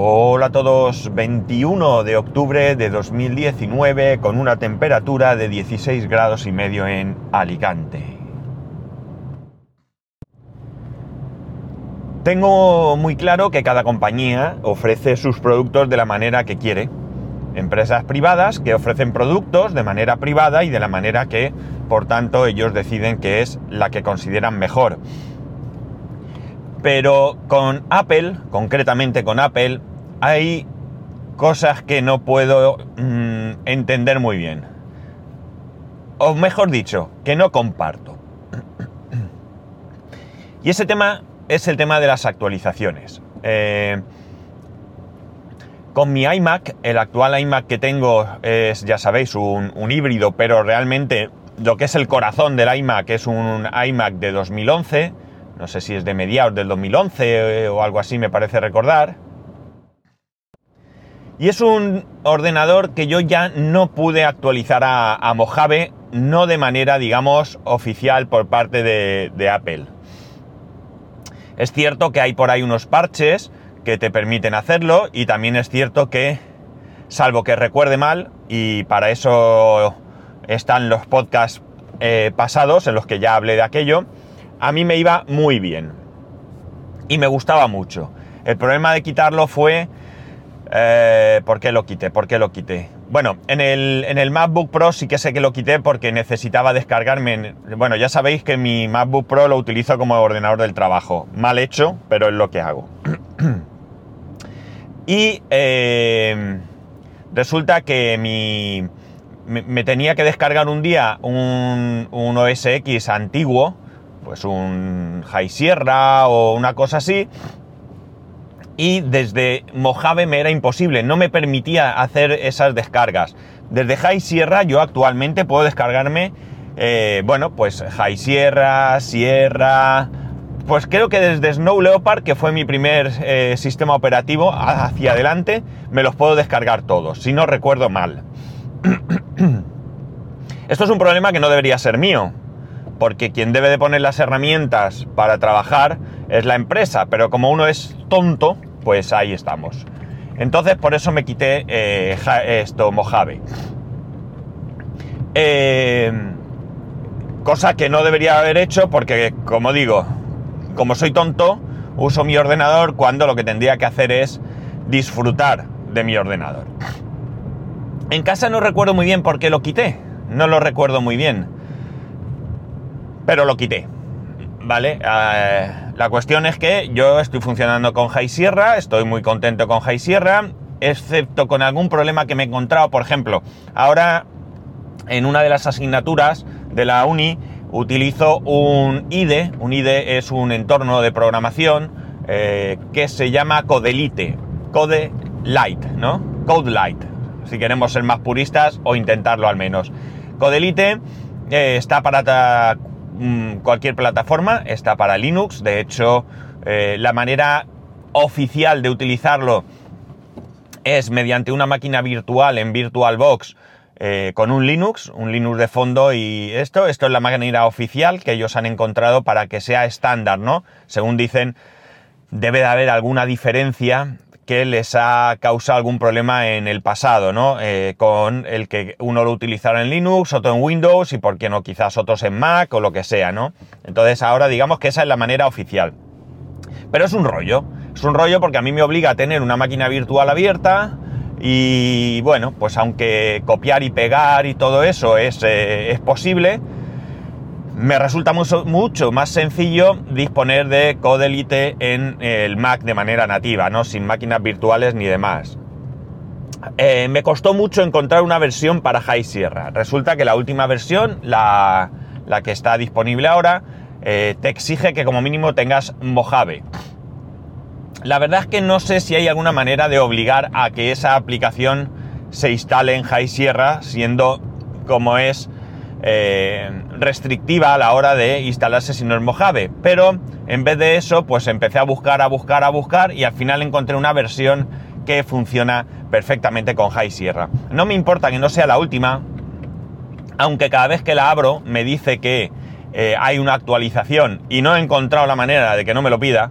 Hola a todos, 21 de octubre de 2019 con una temperatura de 16 grados y medio en Alicante. Tengo muy claro que cada compañía ofrece sus productos de la manera que quiere. Empresas privadas que ofrecen productos de manera privada y de la manera que, por tanto, ellos deciden que es la que consideran mejor. Pero con Apple, concretamente con Apple, hay cosas que no puedo mm, entender muy bien. O mejor dicho, que no comparto. y ese tema es el tema de las actualizaciones. Eh, con mi iMac, el actual iMac que tengo es, ya sabéis, un, un, híbrido, pero realmente lo que es el corazón del iMac es un iMac de 2011 no sé si es de mediados del 2011 eh, o algo así, me parece recordar. Y es un ordenador que yo ya no pude actualizar a, Mojave, no de manera, digamos, oficial por parte de, de Apple. Es cierto que hay por ahí unos parches que te permiten hacerlo y también es cierto que, salvo que recuerde mal, y para eso están los podcasts eh, pasados en los que ya hablé de aquello, a mí me iba muy bien. Y me gustaba mucho. El problema de quitarlo fue... Eh, ¿Por qué lo quité? ¿Por qué lo quité? Bueno, en el, en el, MacBook Pro sí que sé que lo quité porque necesitaba descargarme. bueno, ya sabéis que mi MacBook Pro lo utilizo como ordenador del trabajo. Mal hecho, pero es lo que hago. y eh, resulta que mi, me, tenía que descargar un día un, un OS X antiguo pues un High Sierra o una cosa así. Y desde Mojave me era imposible, no me permitía hacer esas descargas. Desde High Sierra yo actualmente puedo descargarme, eh, bueno, pues High Sierra, Sierra, pues creo que desde Snow Leopard, que fue mi primer eh, sistema operativo, hacia adelante, me los puedo descargar todos, si no recuerdo mal. Esto es un problema que no debería ser mío, porque quien debe de poner las herramientas para trabajar es la empresa, pero como uno es tonto, pues ahí estamos. Entonces por eso me quité eh, esto Mojave. Eh, cosa que no debería haber hecho porque, como digo, como soy tonto, uso mi ordenador cuando lo que tendría que hacer es disfrutar de mi ordenador. En casa no recuerdo muy bien por qué lo quité, no lo recuerdo muy bien pero lo quité. ¿Vale? Eh, la cuestión es que yo estoy funcionando con High Sierra, estoy muy contento con High Sierra, excepto con algún problema que me he encontrado. Por ejemplo, ahora en una de las asignaturas de la uni utilizo un IDE. Un IDE es un entorno de programación eh, que se llama Codelite, Code Light, ¿no? Code Light, si queremos ser más puristas o intentarlo al menos. Codelite eh, está para Mm, cualquier plataforma, está para Linux, de hecho eh, la manera oficial de utilizarlo es mediante una máquina virtual en VirtualBox eh, con un Linux, un Linux de fondo y esto, esto es la manera oficial que ellos han encontrado para que sea estándar, ¿no? Según dicen, debe de haber alguna diferencia que les ha causado algún problema en el pasado, ¿no? Eh, con el que uno lo utilizara en Linux, otro en Windows y por qué no quizás otros en Mac o lo que sea, ¿no? Entonces ahora digamos que esa es la manera oficial. Pero es un rollo, es un rollo porque a mí me obliga a tener una máquina virtual abierta y bueno, pues aunque copiar y pegar y todo eso es, eh, es posible, me resulta mucho, más sencillo disponer de Codelite en el Mac de manera nativa, ¿no? Sin máquinas virtuales ni demás. Eh, me costó mucho encontrar una versión para High Sierra. Resulta que la última versión, la, que está disponible ahora, eh, te exige que como mínimo tengas Mojave. La verdad es que no sé si hay alguna manera de obligar a que esa aplicación se instale en High Sierra, siendo como es eh, restrictiva a la hora de instalarse si no es Mojave. Pero en vez de eso, pues empecé a buscar, a buscar, a buscar y al final encontré una versión que funciona perfectamente con High Sierra. No me importa que no sea la última, aunque cada vez que la abro me dice que eh, hay una actualización y no he encontrado la manera de que no me lo pida.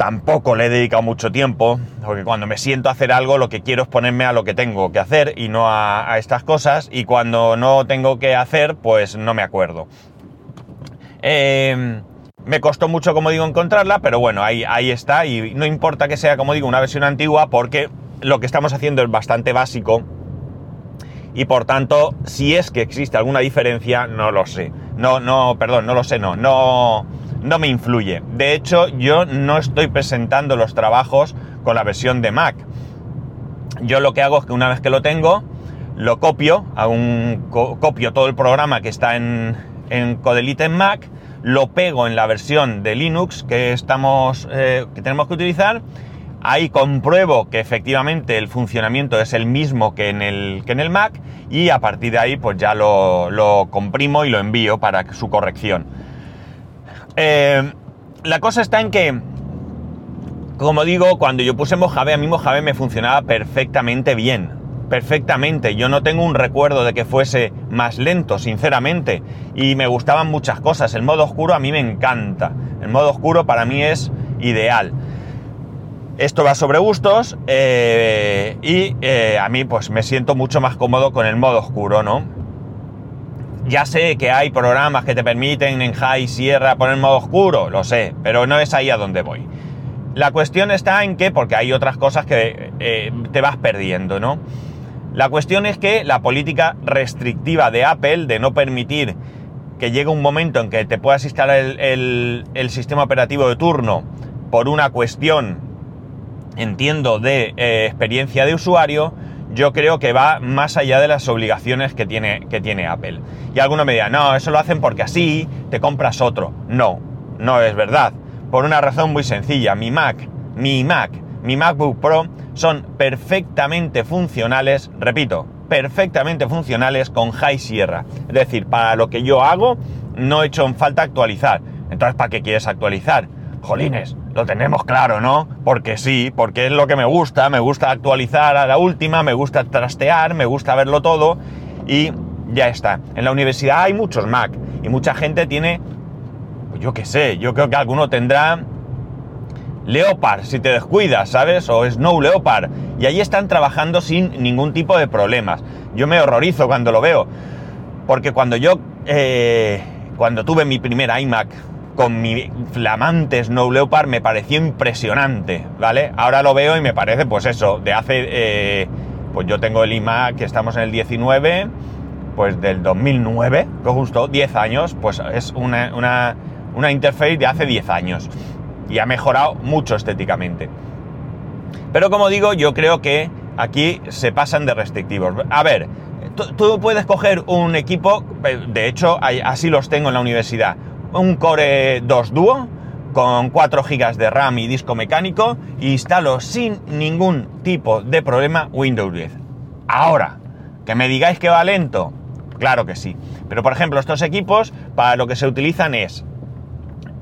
Tampoco le he dedicado mucho tiempo, porque cuando me siento a hacer algo lo que quiero es ponerme a lo que tengo que hacer y no a, estas cosas, y cuando no tengo que hacer, pues no me acuerdo. Eh, me costó mucho, como digo, encontrarla, pero bueno, ahí, ahí está, y no importa que sea, como digo, una versión antigua, porque lo que estamos haciendo es bastante básico, y por tanto, si es que existe alguna diferencia, no lo sé. No, no, perdón, no lo sé, no, no no me influye. De hecho, yo no estoy presentando los trabajos con la versión de Mac. Yo lo que hago es que una vez que lo tengo, lo copio, un, copio todo el programa que está en, en Codelite en Mac, lo pego en la versión de Linux que, estamos, eh, que tenemos que utilizar. Ahí compruebo que efectivamente el funcionamiento es el mismo que en el, que en el Mac y a partir de ahí pues ya lo, lo comprimo y lo envío para su corrección. Eh, la cosa está en que, como digo, cuando yo puse Mojave, a mí Mojave me funcionaba perfectamente bien. Perfectamente. Yo no tengo un recuerdo de que fuese más lento, sinceramente. Y me gustaban muchas cosas. El modo oscuro a mí me encanta. El modo oscuro para mí es ideal. Esto va sobre gustos eh, y eh, a mí pues me siento mucho más cómodo con el modo oscuro, ¿no? Ya sé que hay programas que te permiten en High Sierra poner modo oscuro, lo sé, pero no es ahí a donde voy. La cuestión está en que, porque hay otras cosas que eh, te vas perdiendo, ¿no? La cuestión es que la política restrictiva de Apple de no permitir que llegue un momento en que te puedas instalar el, sistema operativo de turno por una cuestión, entiendo, de eh, experiencia de usuario, yo creo que va más allá de las obligaciones que tiene, que tiene Apple. Y alguno me dirá, no, eso lo hacen porque así te compras otro. No, no es verdad. Por una razón muy sencilla, mi Mac, mi Mac, mi MacBook Pro son perfectamente funcionales, repito, perfectamente funcionales con High Sierra. Es decir, para lo que yo hago, no he hecho falta actualizar. Entonces, ¿para qué quieres actualizar? Jolines, lo tenemos claro, ¿no? Porque sí, porque es lo que me gusta, me gusta actualizar a la última, me gusta trastear, me gusta verlo todo y ya está. En la universidad hay muchos Mac y mucha gente tiene, pues yo qué sé, yo creo que alguno tendrá Leopard si te descuidas, ¿sabes? O Snow Leopard. Y ahí están trabajando sin ningún tipo de problemas. Yo me horrorizo cuando lo veo. Porque cuando yo, eh, cuando tuve mi primer iMac, con mi flamante Snow Leopard me pareció impresionante, ¿vale? Ahora lo veo y me parece, pues eso, de hace, eh, pues yo tengo el iMac que estamos en el 19, pues del 2009, que justo 10 años, pues es una, una, una interface de hace 10 años y ha mejorado mucho estéticamente. Pero como digo, yo creo que aquí se pasan de restrictivos. A ver, tú puedes coger un equipo, eh, de hecho así los tengo en la universidad, un Core 2 Duo con 4 GB de RAM y disco mecánico instalo sin ningún tipo de problema Windows 10. Ahora, que me digáis que va lento, claro que sí. Pero por ejemplo, estos equipos para lo que se utilizan es,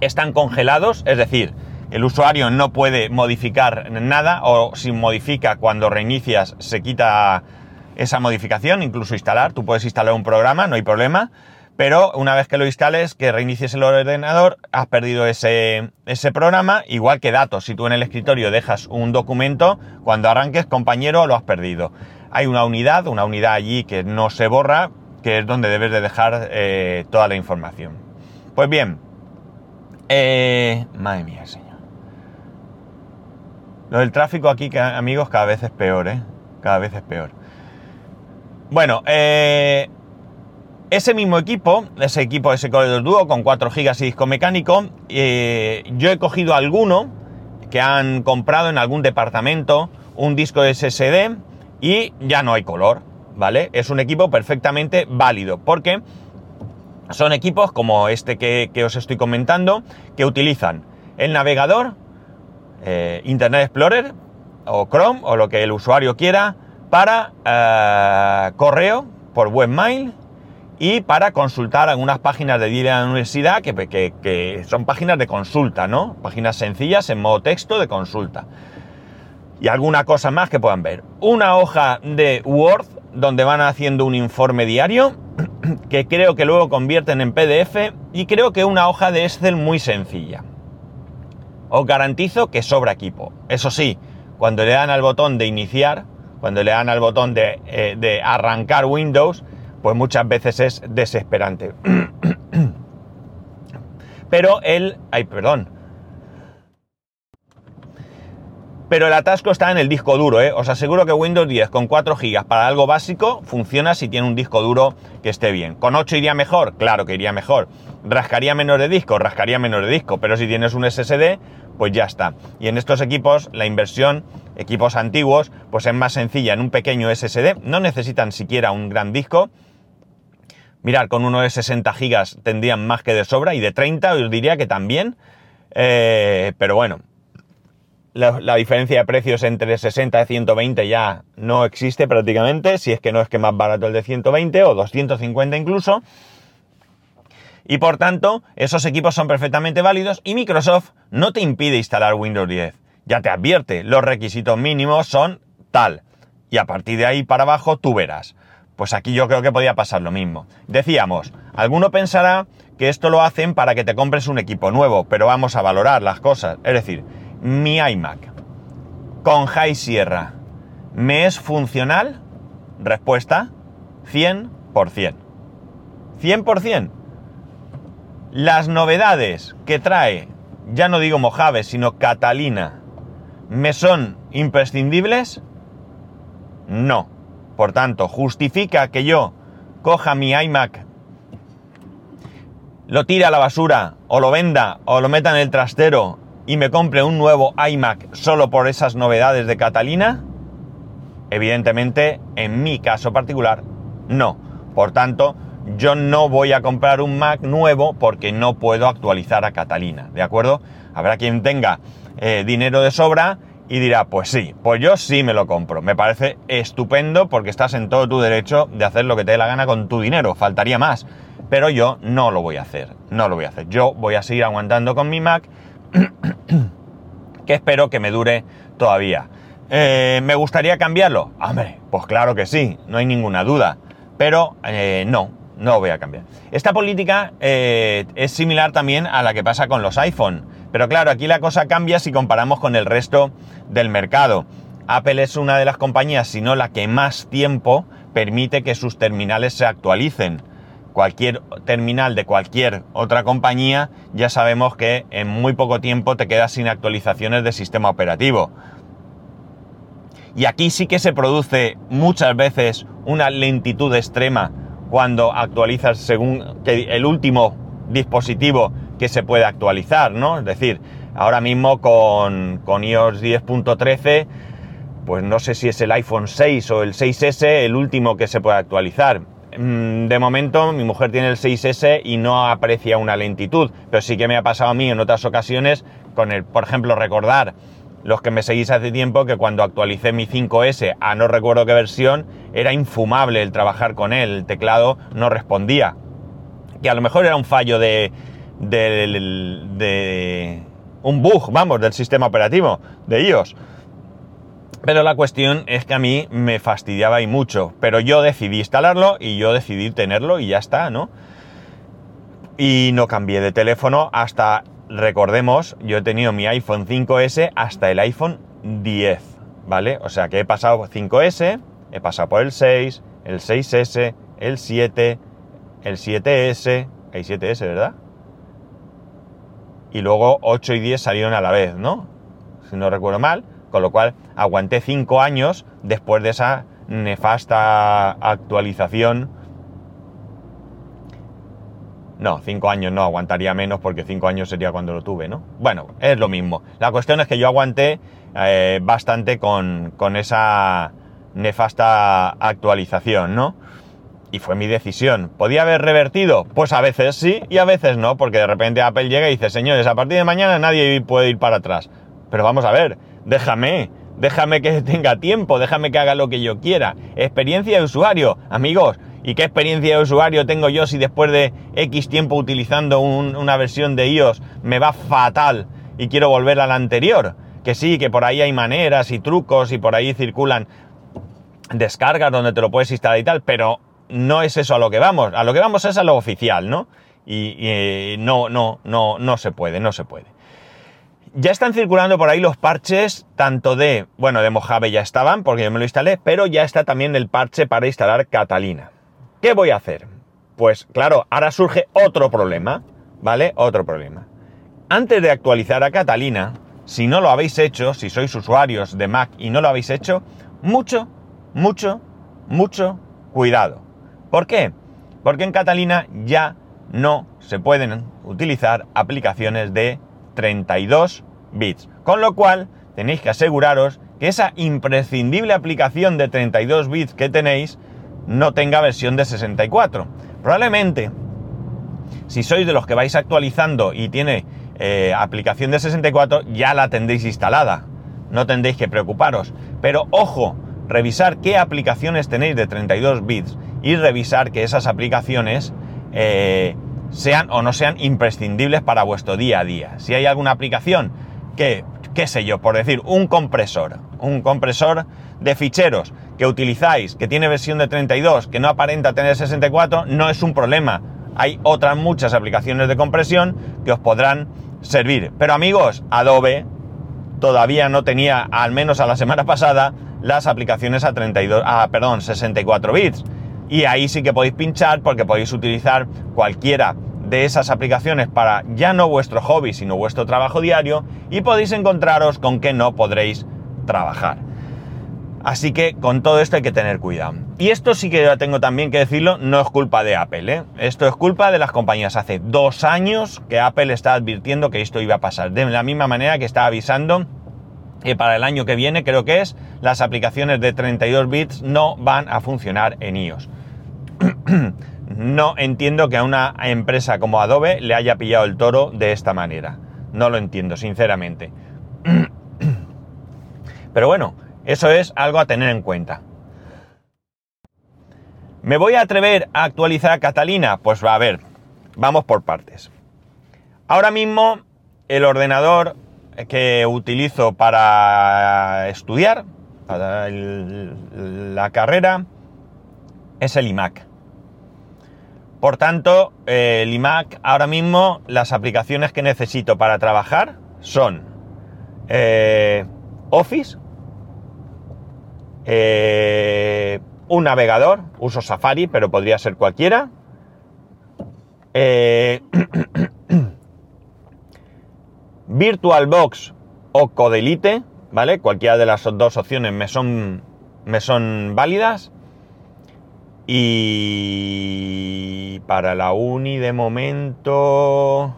están congelados, es decir, el usuario no puede modificar nada o si modifica cuando reinicias se quita esa modificación, incluso instalar, tú puedes instalar un programa, no hay problema pero una vez que lo instales, que reinicies el ordenador, has perdido ese, ese, programa, igual que datos. Si tú en el escritorio dejas un documento, cuando arranques, compañero, lo has perdido. Hay una unidad, una unidad allí que no se borra, que es donde debes de dejar eh, toda la información. Pues bien, eh, madre mía, señor. Lo del tráfico aquí, amigos, cada vez es peor, ¿eh? Cada vez es peor. Bueno, eh, ese mismo equipo, ese equipo, ese Core 2 Duo con 4 GB y disco mecánico, eh, yo he cogido alguno que han comprado en algún departamento un disco SSD y ya no hay color, ¿vale? Es un equipo perfectamente válido porque son equipos como este que, os estoy comentando que utilizan el navegador, eh, Internet Explorer o Chrome o lo que el usuario quiera para eh, correo por webmail y para consultar algunas páginas de la universidad que, que, son páginas de consulta, ¿no? Páginas sencillas en modo texto de consulta. Y alguna cosa más que puedan ver. Una hoja de Word donde van haciendo un informe diario que creo que luego convierten en PDF y creo que una hoja de Excel muy sencilla. os garantizo que sobra equipo. Eso sí, cuando le dan al botón de iniciar, cuando le dan al botón de, eh, de arrancar Windows, pues muchas veces es desesperante. Pero el... Ay, perdón. Pero el atasco está en el disco duro, ¿eh? Os aseguro que Windows 10 con 4 GB para algo básico funciona si tiene un disco duro que esté bien. ¿Con 8 iría mejor? Claro que iría mejor. ¿Rascaría menos de disco? Rascaría menos de disco. Pero si tienes un SSD, pues ya está. Y en estos equipos, la inversión, equipos antiguos, pues es más sencilla. En un pequeño SSD no necesitan siquiera un gran disco. Mirar, con uno de 60 GB tendrían más que de sobra y de 30 os diría que también. Eh, pero bueno, la, diferencia de precios entre 60 y 120 ya no existe prácticamente, si es que no es que más barato el de 120 o 250 incluso. Y por tanto, esos equipos son perfectamente válidos y Microsoft no te impide instalar Windows 10. Ya te advierte, los requisitos mínimos son tal. Y a partir de ahí para abajo tú verás. Pues aquí yo creo que podía pasar lo mismo. Decíamos, alguno pensará que esto lo hacen para que te compres un equipo nuevo, pero vamos a valorar las cosas. Es decir, mi iMac con High Sierra me es funcional? Respuesta, 100%. 100%. Las novedades que trae, ya no digo Mojave, sino Catalina, ¿me son imprescindibles? No. Por tanto, ¿justifica que yo coja mi iMac, lo tire a la basura, o lo venda, o lo meta en el trastero y me compre un nuevo iMac solo por esas novedades de Catalina? Evidentemente, en mi caso particular, no. Por tanto, yo no voy a comprar un Mac nuevo porque no puedo actualizar a Catalina, ¿de acuerdo? Habrá quien tenga eh, dinero de sobra y dirá, pues sí, pues yo sí me lo compro. Me parece estupendo porque estás en todo tu derecho de hacer lo que te dé la gana con tu dinero, faltaría más. Pero yo no lo voy a hacer, no lo voy a hacer. Yo voy a seguir aguantando con mi Mac que espero que me dure todavía. Eh, ¿Me gustaría cambiarlo? Hombre, pues claro que sí, no hay ninguna duda. Pero eh, no, no voy a cambiar. Esta política eh, es similar también a la que pasa con los iPhone. Pero claro, aquí la cosa cambia si comparamos con el resto del mercado. Apple es una de las compañías, si no la que más tiempo permite que sus terminales se actualicen cualquier terminal de cualquier otra compañía, ya sabemos que en muy poco tiempo te quedas sin actualizaciones de sistema operativo. Y aquí sí que se produce muchas veces una lentitud extrema cuando actualizas según el último dispositivo que se puede actualizar, ¿no? Es decir, ahora mismo con, con iOS 10.13, pues no sé si es el iPhone 6 o el 6S el último que se puede actualizar Mm, de momento mi mujer tiene el 6S y no aprecia una lentitud, pero sí que me ha pasado a mí en otras ocasiones con el, por ejemplo, recordar los que me seguís hace tiempo que cuando actualicé mi 5S a no recuerdo qué versión, era infumable el trabajar con él, el teclado no respondía. Que a lo mejor era un fallo de, de, de un bug, vamos, del sistema operativo de iOS. Pero la cuestión es que a mí me fastidiaba y mucho. Pero yo decidí instalarlo y yo decidí tenerlo y ya está, ¿no? Y no cambié de teléfono hasta, recordemos, yo he tenido mi iPhone 5S hasta el iPhone 10, ¿vale? O sea que he pasado 5S, he pasado por el 6, el 6S, el 7, el 7S, hay 7S, ¿verdad? Y luego 8 y 10 salieron a la vez, ¿no? Si no recuerdo mal. Con lo cual aguanté cinco años después de esa nefasta actualización. No, cinco años no, aguantaría menos porque cinco años sería cuando lo tuve, ¿no? Bueno, es lo mismo. La cuestión es que yo aguanté eh, bastante con, con esa nefasta actualización, ¿no? Y fue mi decisión. ¿Podía haber revertido? Pues a veces sí y a veces no, porque de repente Apple llega y dice, señores, a partir de mañana nadie puede ir para atrás. Pero vamos a ver, déjame, déjame que tenga tiempo, déjame que haga lo que yo quiera. Experiencia de usuario, amigos. ¿Y qué experiencia de usuario tengo yo si después de X tiempo utilizando una versión de iOS me va fatal y quiero volver a la anterior? Que sí, que por ahí hay maneras y trucos y por ahí circulan descargas donde te lo puedes instalar y tal, pero no es eso a lo que vamos. A lo que vamos es a lo oficial, ¿no? Y, y no, no, no, no se puede, no se puede. Ya están circulando por ahí los parches, tanto de, bueno, de Mojave ya estaban, porque yo me lo instalé, pero ya está también el parche para instalar Catalina. ¿Qué voy a hacer? Pues claro, ahora surge otro problema, ¿vale? Otro problema. Antes de actualizar a Catalina, si no lo habéis hecho, si sois usuarios de Mac y no lo habéis hecho, mucho, mucho, mucho cuidado. ¿Por qué? Porque en Catalina ya no se pueden utilizar aplicaciones de 32 bits. Con lo cual, tenéis que aseguraros que esa imprescindible aplicación de 32 bits que tenéis no tenga versión de 64. Probablemente, si sois de los que vais actualizando y tiene eh, aplicación de 64, ya la tendréis instalada. No tendréis que preocuparos. Pero ojo, revisar qué aplicaciones tenéis de 32 bits y revisar que esas aplicaciones eh, sean o no sean imprescindibles para vuestro día a día. Si hay alguna aplicación que, qué sé yo, por decir, un compresor, un compresor de ficheros que utilizáis, que tiene versión de 32, que no aparenta tener 64, no es un problema. Hay otras muchas aplicaciones de compresión que os podrán servir. Pero amigos, Adobe todavía no tenía, al menos a la semana pasada, las aplicaciones a 32, a, perdón, 64 bits. Y ahí sí que podéis pinchar porque podéis utilizar cualquiera de esas aplicaciones para ya no vuestro hobby, sino vuestro trabajo diario y podéis encontraros con que no podréis trabajar. Así que con todo esto hay que tener cuidado. Y esto sí que ya tengo también que decirlo, no es culpa de Apple, ¿eh? Esto es culpa de las compañías. Hace dos años que Apple está advirtiendo que esto iba a pasar. De la misma manera que está avisando que para el año que viene, creo que es, las aplicaciones de 32 bits no van a funcionar en iOS. no entiendo que a una empresa como Adobe le haya pillado el toro de esta manera. No lo entiendo, sinceramente. Pero bueno, eso es algo a tener en cuenta. ¿Me voy a atrever a actualizar a Catalina? Pues va a ver, vamos por partes. Ahora mismo el ordenador que utilizo para estudiar, para la carrera, es el iMac. Por tanto, el iMac ahora mismo las aplicaciones que necesito para trabajar son eh, Office, eh, un navegador, uso Safari, pero podría ser cualquiera. Eh, VirtualBox o Codelite, ¿vale? Cualquiera de las dos opciones me son, me son válidas. Y para la uni de momento...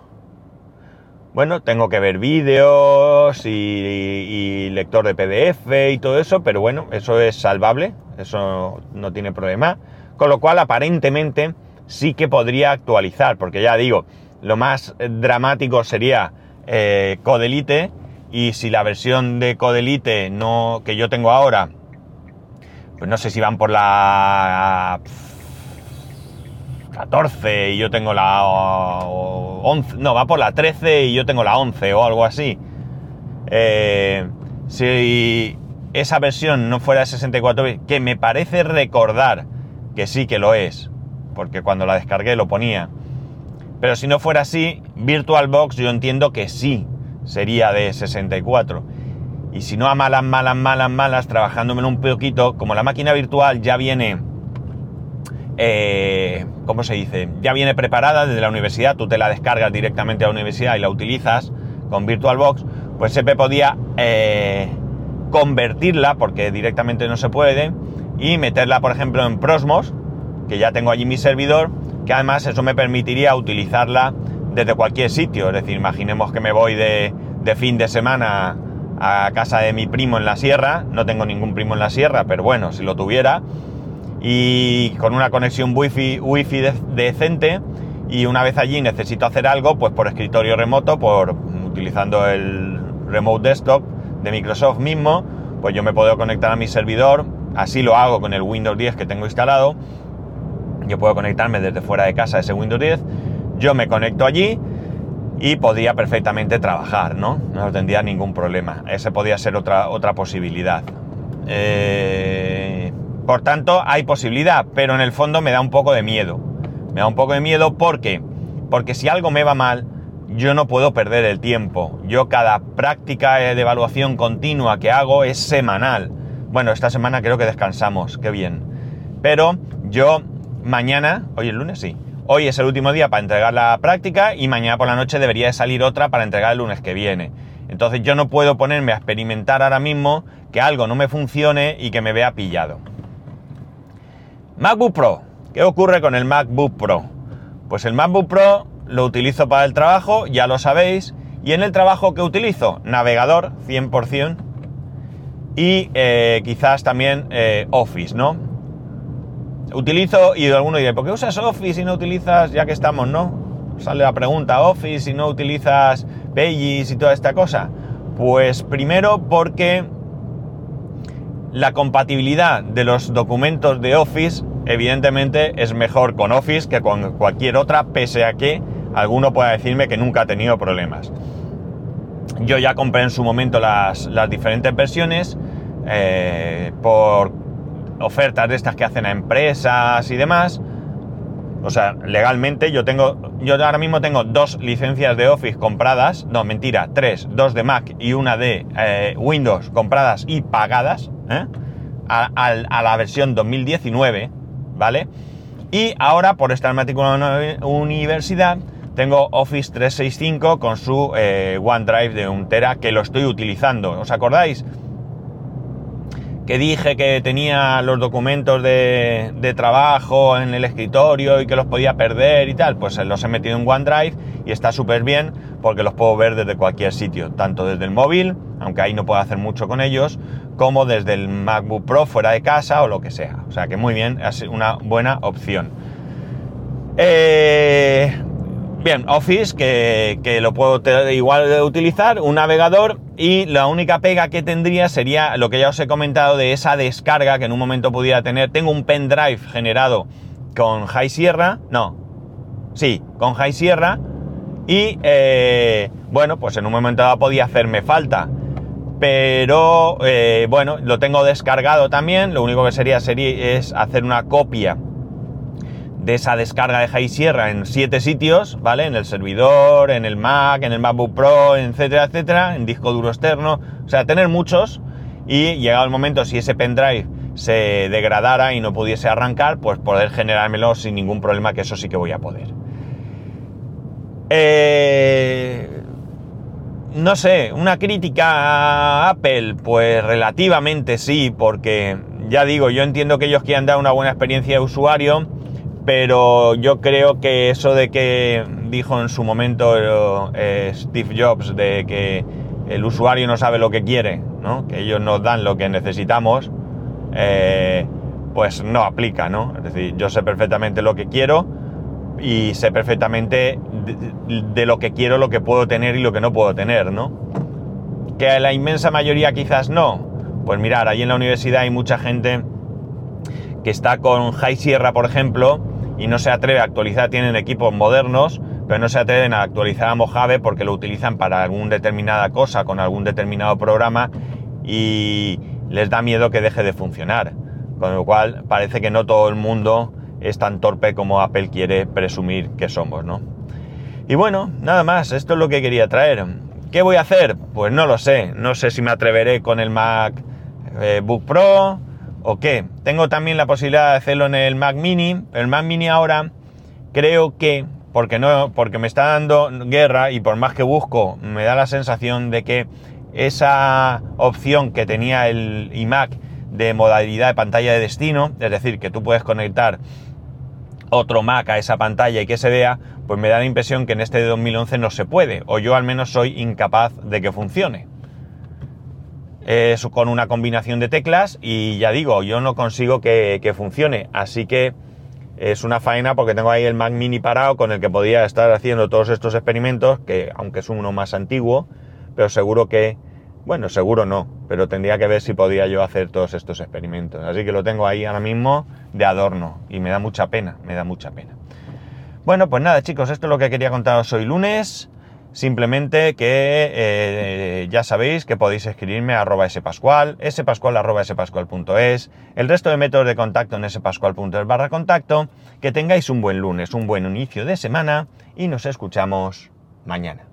Bueno, tengo que ver vídeos y, lector de PDF y todo eso, pero bueno, eso es salvable, eso no tiene problema. Con lo cual, aparentemente, sí que podría actualizar, porque ya digo, lo más dramático sería eh, Codelite y si la versión de Codelite no, que yo tengo ahora pues no sé si van por la 14 y yo tengo la 11, no, va por la 13 y yo tengo la 11 o algo así. Eh, si esa versión no fuera 64 bits, que me parece recordar que sí que lo es, porque cuando la descargué lo ponía. Pero si no fuera así, VirtualBox yo entiendo que sí sería de 64. Y si no a malas, malas, malas, malas, trabajándome un poquito, como la máquina virtual ya viene, eh, ¿cómo se dice? Ya viene preparada desde la universidad, tú te la descargas directamente a la universidad y la utilizas con VirtualBox, pues se podía eh, convertirla, porque directamente no se puede, y meterla, por ejemplo, en Prosmos, que ya tengo allí mi servidor, que además eso me permitiría utilizarla desde cualquier sitio. Es decir, imaginemos que me voy de, de fin de semana a casa de mi primo en la sierra, no tengo ningún primo en la sierra, pero bueno, si lo tuviera, y con una conexión wifi, wifi decente, y una vez allí necesito hacer algo, pues por escritorio remoto, por utilizando el remote desktop de Microsoft mismo, pues yo me puedo conectar a mi servidor, así lo hago con el Windows 10 que tengo instalado, yo puedo conectarme desde fuera de casa a ese Windows 10, yo me conecto allí, y podía perfectamente trabajar, ¿no? No tendría ningún problema. Ese podía ser otra, otra posibilidad. Eh, por tanto, hay posibilidad, pero en el fondo me da un poco de miedo. Me da un poco de miedo porque, porque si algo me va mal, yo no puedo perder el tiempo. Yo cada práctica de evaluación continua que hago es semanal. Bueno, esta semana creo que descansamos, qué bien. Pero yo mañana, hoy es lunes, sí. Hoy es el último día para entregar la práctica y mañana por la noche debería de salir otra para entregar el lunes que viene. Entonces yo no puedo ponerme a experimentar ahora mismo que algo no me funcione y que me vea pillado. MacBook Pro. ¿Qué ocurre con el MacBook Pro? Pues el MacBook Pro lo utilizo para el trabajo, ya lo sabéis. Y en el trabajo que utilizo, navegador 100% y eh, quizás también eh, Office, ¿no? Utilizo, y alguno dirá, ¿por qué usas Office y no utilizas, ya que estamos, ¿no? Sale la pregunta, Office y no utilizas Pages y toda esta cosa. Pues primero porque la compatibilidad de los documentos de Office evidentemente es mejor con Office que con cualquier otra, pese a que alguno pueda decirme que nunca ha tenido problemas. Yo ya compré en su momento las, diferentes versiones eh, por ofertas de estas que hacen a empresas y demás. O sea, legalmente yo tengo, yo ahora mismo tengo dos licencias de Office compradas, no, mentira, tres, dos de Mac y una de eh, Windows compradas y pagadas, ¿eh? a, la versión 2019, ¿vale? Y ahora, por estar matriculado en una universidad, tengo Office 365 con su eh, OneDrive de un tera que lo estoy utilizando. ¿Os acordáis? Que dije que tenía los documentos de, trabajo en el escritorio y que los podía perder y tal. Pues los he metido en OneDrive y está súper bien porque los puedo ver desde cualquier sitio, tanto desde el móvil, aunque ahí no puedo hacer mucho con ellos, como desde el MacBook Pro fuera de casa o lo que sea. O sea que muy bien, es una buena opción. Eh, Bien, Office, que, lo puedo igual utilizar, un navegador y la única pega que tendría sería lo que ya os he comentado de esa descarga que en un momento pudiera tener. Tengo un pendrive generado con High Sierra, no, sí, con High Sierra y eh, bueno, pues en un momento dado podía hacerme falta. Pero eh, bueno, lo tengo descargado también, lo único que sería, sería es hacer una copia esa descarga de High Sierra en siete sitios, ¿vale? En el servidor, en el Mac, en el MacBook Pro, etcétera, etcétera, en disco duro externo, o sea, tener muchos y llegado el momento, si ese pendrive se degradara y no pudiese arrancar, pues poder generármelo sin ningún problema, que eso sí que voy a poder. Eh, no sé, una crítica a Apple, pues relativamente sí, porque ya digo, yo entiendo que ellos quieran dar una buena experiencia de usuario, pero yo creo que eso de que dijo en su momento eh, Steve Jobs de que el usuario no sabe lo que quiere, ¿no? que ellos nos dan lo que necesitamos, eh, pues no aplica, ¿no? Es decir, yo sé perfectamente lo que quiero y sé perfectamente de, lo que quiero, lo que puedo tener y lo que no puedo tener, ¿no? Que la inmensa mayoría quizás no. Pues mirar, ahí en la universidad hay mucha gente que está con High Sierra, por ejemplo, y no se atreve a actualizar, tienen equipos modernos, pero no se atreven a actualizar a Mojave porque lo utilizan para alguna determinada cosa, con algún determinado programa, y les da miedo que deje de funcionar. Con lo cual parece que no todo el mundo es tan torpe como Apple quiere presumir que somos, ¿no? Y bueno, nada más, esto es lo que quería traer. ¿Qué voy a hacer? Pues no lo sé. No sé si me atreveré con el Mac eh, Pro, ¿O qué? Tengo también la posibilidad de hacerlo en el Mac Mini, pero el Mac Mini ahora creo que, porque, no, porque me está dando guerra y por más que busco, me da la sensación de que esa opción que tenía el iMac de modalidad de pantalla de destino, es decir, que tú puedes conectar otro Mac a esa pantalla y que se vea, pues me da la impresión que en este de 2011 no se puede, o yo al menos soy incapaz de que funcione es con una combinación de teclas y ya digo, yo no consigo que, funcione. Así que es una faena porque tengo ahí el Mac mini parado con el que podía estar haciendo todos estos experimentos, que aunque es uno más antiguo, pero seguro que, bueno, seguro no, pero tendría que ver si podía yo hacer todos estos experimentos. Así que lo tengo ahí ahora mismo de adorno y me da mucha pena, me da mucha pena. Bueno, pues nada chicos, esto es lo que quería contaros hoy lunes. Simplemente que eh, ya sabéis que podéis escribirme a arroba spascual, spascual arroba spascual.es, el resto de métodos de contacto en spascual.es barra contacto, que tengáis un buen lunes, un buen inicio de semana y nos escuchamos mañana.